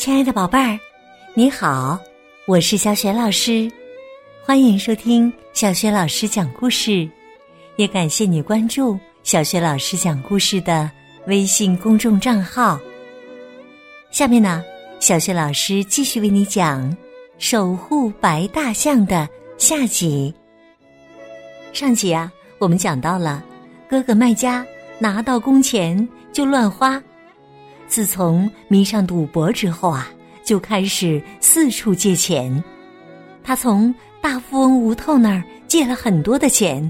亲爱的宝贝儿，你好，我是小雪老师，欢迎收听小雪老师讲故事，也感谢你关注小雪老师讲故事的微信公众账号。下面呢，小雪老师继续为你讲《守护白大象》的下集。上集啊，我们讲到了哥哥麦家拿到工钱就乱花。自从迷上赌博之后啊，就开始四处借钱。他从大富翁吴透那儿借了很多的钱，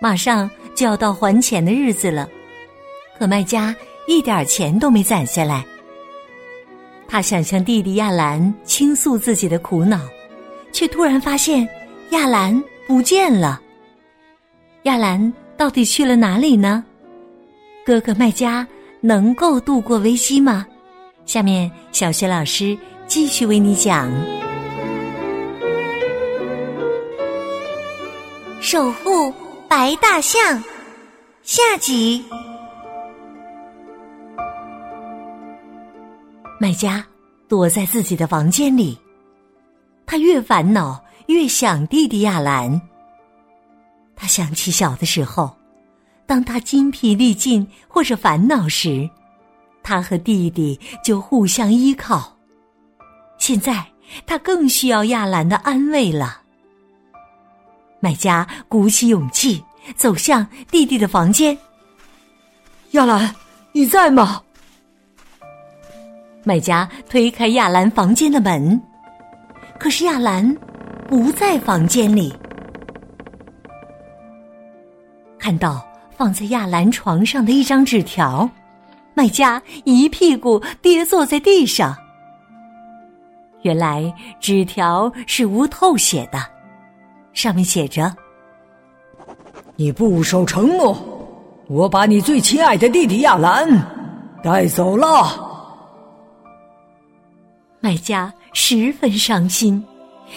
马上就要到还钱的日子了。可卖家一点钱都没攒下来。他想向弟弟亚兰倾诉自己的苦恼，却突然发现亚兰不见了。亚兰到底去了哪里呢？哥哥卖家。能够度过危机吗？下面小学老师继续为你讲《守护白大象》下集。卖家躲在自己的房间里，他越烦恼越想弟弟亚兰。他想起小的时候。当他筋疲力尽或者烦恼时，他和弟弟就互相依靠。现在他更需要亚兰的安慰了。买家鼓起勇气走向弟弟的房间。亚兰，你在吗？买家推开亚兰房间的门，可是亚兰不在房间里。看到。放在亚兰床上的一张纸条，卖家一屁股跌坐在地上。原来纸条是吴透写的，上面写着：“你不守承诺，我把你最亲爱的弟弟亚兰带走了。”卖家十分伤心，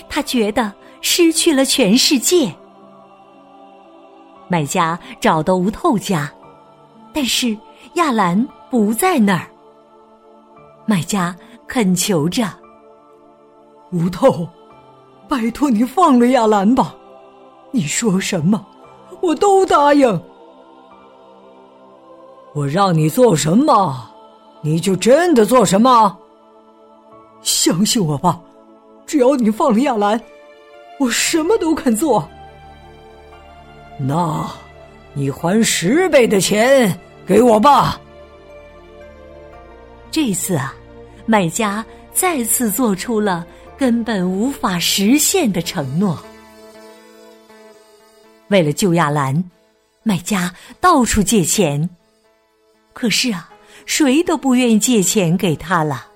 他觉得失去了全世界。买家找到吴透家，但是亚兰不在那儿。买家恳求着：“吴透，拜托你放了亚兰吧，你说什么，我都答应。我让你做什么，你就真的做什么。相信我吧，只要你放了亚兰，我什么都肯做。”那，你还十倍的钱给我吧。这次啊，买家再次做出了根本无法实现的承诺。为了救亚兰，买家到处借钱，可是啊，谁都不愿意借钱给他了。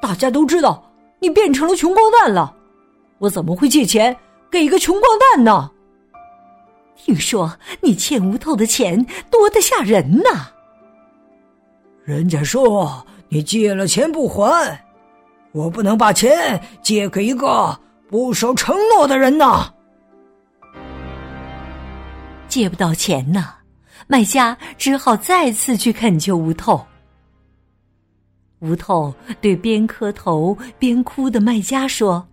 大家都知道你变成了穷光蛋了，我怎么会借钱？给个穷光蛋呢？听说你欠吴透的钱多得吓人呐！人家说你借了钱不还，我不能把钱借给一个不守承诺的人呐！借不到钱呢，卖家只好再次去恳求吴透。吴透对边磕头边哭的卖家说。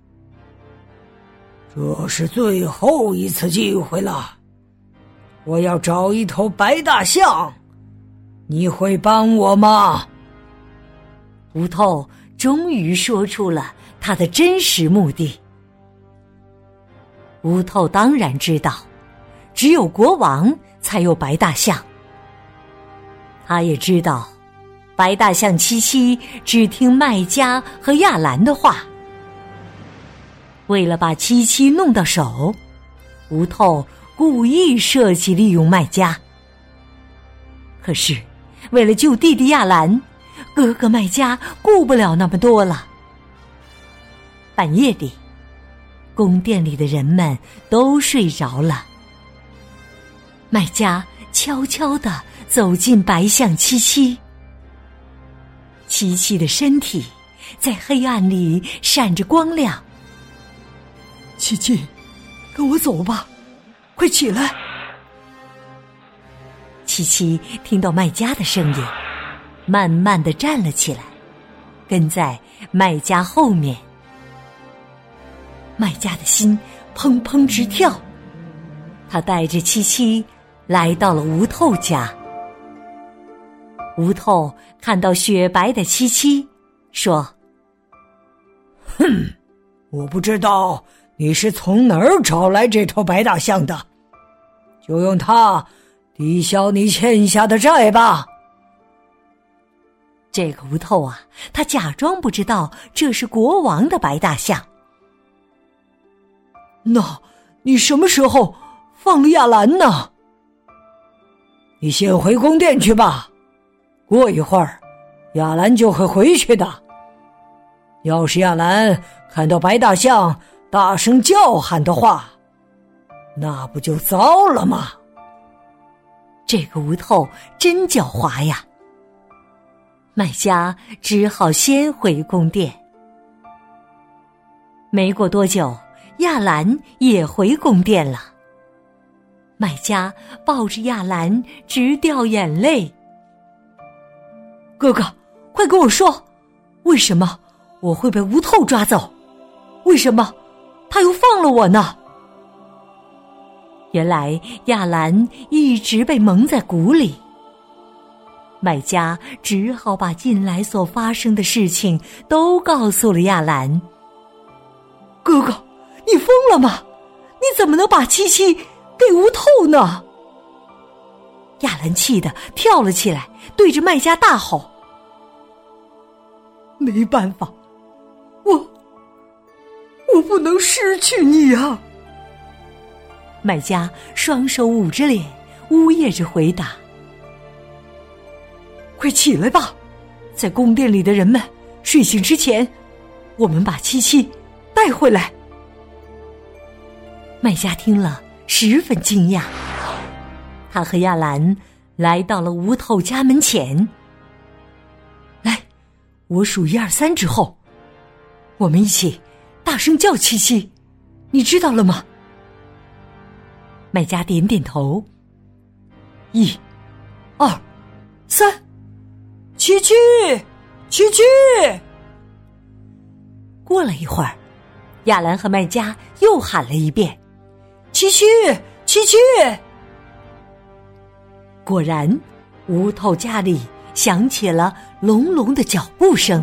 这是最后一次机会了，我要找一头白大象，你会帮我吗？吴透终于说出了他的真实目的。吴透当然知道，只有国王才有白大象。他也知道，白大象七七只听麦家和亚兰的话。为了把七七弄到手，吴透故意设计利用卖家。可是，为了救弟弟亚兰，哥哥卖家顾不了那么多了。半夜里，宫殿里的人们都睡着了。卖家悄悄的走进白象七七，七七的身体在黑暗里闪着光亮。七七，跟我走吧，快起来！七七听到卖家的声音，慢慢的站了起来。跟在卖家后面。卖家的心砰砰直跳，他带着七七来到了吴透家。吴透看到雪白的七七，说：“哼，我不知道你是从哪儿找来这头白大象的，就用它抵消你欠下的债吧。”这个无头啊，他假装不知道这是国王的白大象。那，你什么时候放了亚兰呢？你先回宫殿去吧，过一会儿，亚兰就会回去的。要是亚兰看到白大象大声叫喊的话，那不就糟了吗？这个无透真狡猾呀！卖家只好先回宫殿。没过多久。亚兰也回宫殿了。卖家抱着亚兰直掉眼泪。哥哥，快跟我说，为什么我会被无透抓走？为什么他又放了我呢？原来亚兰一直被蒙在鼓里。卖家只好把近来所发生的事情都告诉了亚兰。哥哥。你疯了吗？你怎么能把七七给吴透呢？亚兰气得跳了起来，对着卖家大吼：“没办法，不能失去你啊！”卖家双手捂着脸，呜咽着回答：“快起来吧，在宫殿里的人们睡醒之前，我们把七七带回来。”卖家听了十分惊讶，他和亚兰来到了吴透家门前。来，我数一二三之后，我们一起大声叫七七，你知道了吗？卖家点点头。一、二、三，七七，七七。过了一会儿，亚兰和卖家又喊了一遍。七七七七，果然，屋头家里响起了隆隆的脚步声。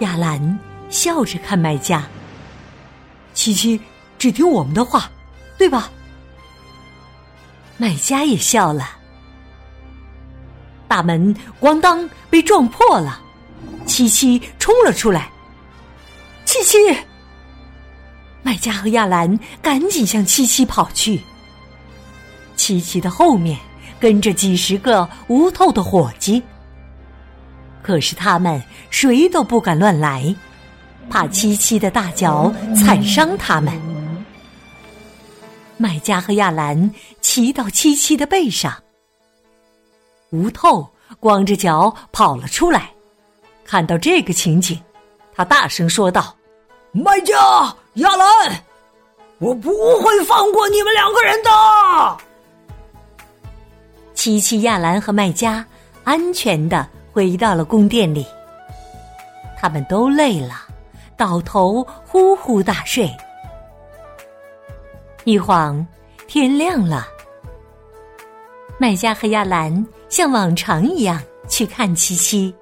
亚兰笑着看卖家，七七只听我们的话，对吧？卖家也笑了。大门咣当被撞破了，七七冲了出来。七七。卖家和亚兰赶紧向七七跑去。七七的后面跟着几十个无头的伙计，可是他们谁都不敢乱来，怕七七的大脚踩伤他们。卖家和亚兰骑到七七的背上，无透光着脚跑了出来。看到这个情景，他大声说道：“卖家！”亚兰，我不会放过你们两个人的。七七、亚兰和卖家安全的回到了宫殿里，他们都累了，倒头呼呼大睡。一晃天亮了，麦家和亚兰像往常一样去看七七。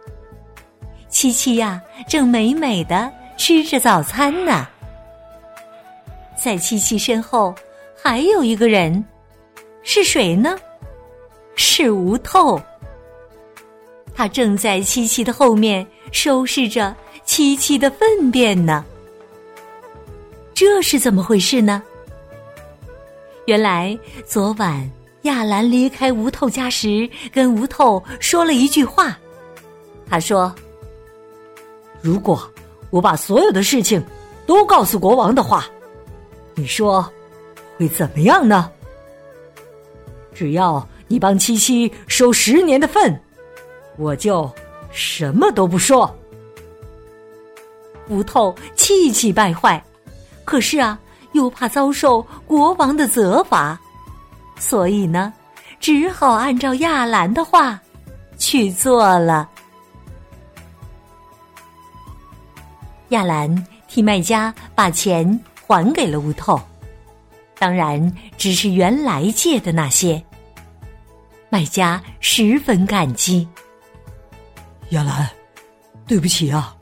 七七呀，正美美的吃着早餐呢。在七七身后，还有一个人，是谁呢？是吴透。他正在七七的后面收拾着七七的粪便呢。这是怎么回事呢？原来昨晚亚兰离开吴透家时，跟吴透说了一句话。他说：“如果我把所有的事情都告诉国王的话。”你说会怎么样呢？只要你帮七七收十年的粪，我就什么都不说。吴透气急败坏，可是啊，又怕遭受国王的责罚，所以呢，只好按照亚兰的话去做了。亚兰替卖家把钱还给了乌透，当然只是原来借的那些。卖家十分感激。亚兰，对不起啊，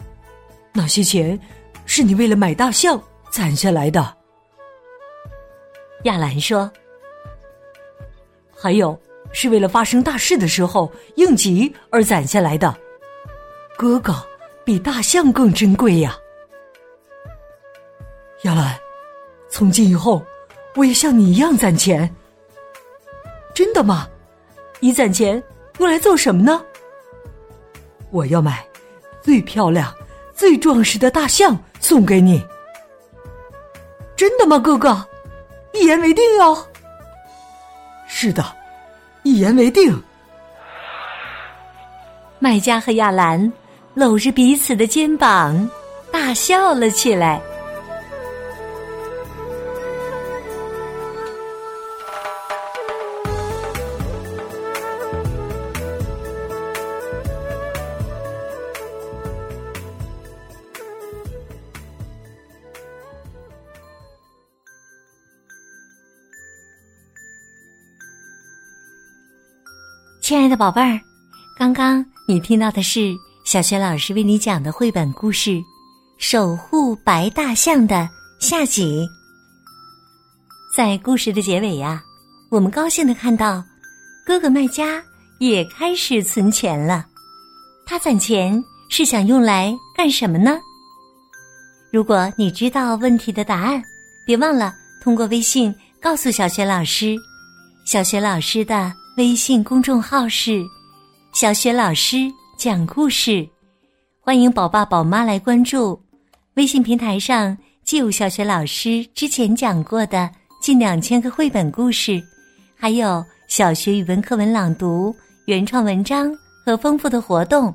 那些钱是你为了买大象攒下来的。亚兰说：“还有是为了发生大事的时候应急而攒下来的。哥哥比大象更珍贵呀。”亚兰，从今以后，我也像你一样攒钱。真的吗？你攒钱用来做什么呢？我要买最漂亮、最壮实的大象送给你。真的吗，哥哥？一言为定哦。是的，一言为定。卖家和亚兰搂着彼此的肩膀，大笑了起来。亲爱的宝贝儿，刚刚你听到的是小学老师为你讲的绘本故事《守护白大象》的下集。在故事的结尾呀，我们高兴的看到哥哥卖家也开始存钱了。他攒钱是想用来干什么呢？如果你知道问题的答案，别忘了通过微信告诉小学老师。小学老师的。微信公众号是“小雪老师讲故事”，欢迎宝爸宝妈来关注。微信平台上既有小学老师之前讲过的近两千个绘本故事，还有小学语文课文朗读、原创文章和丰富的活动。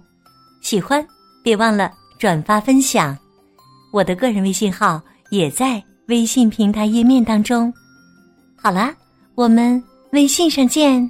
喜欢别忘了转发分享。我的个人微信号也在微信平台页面当中。好啦，我们微信上见。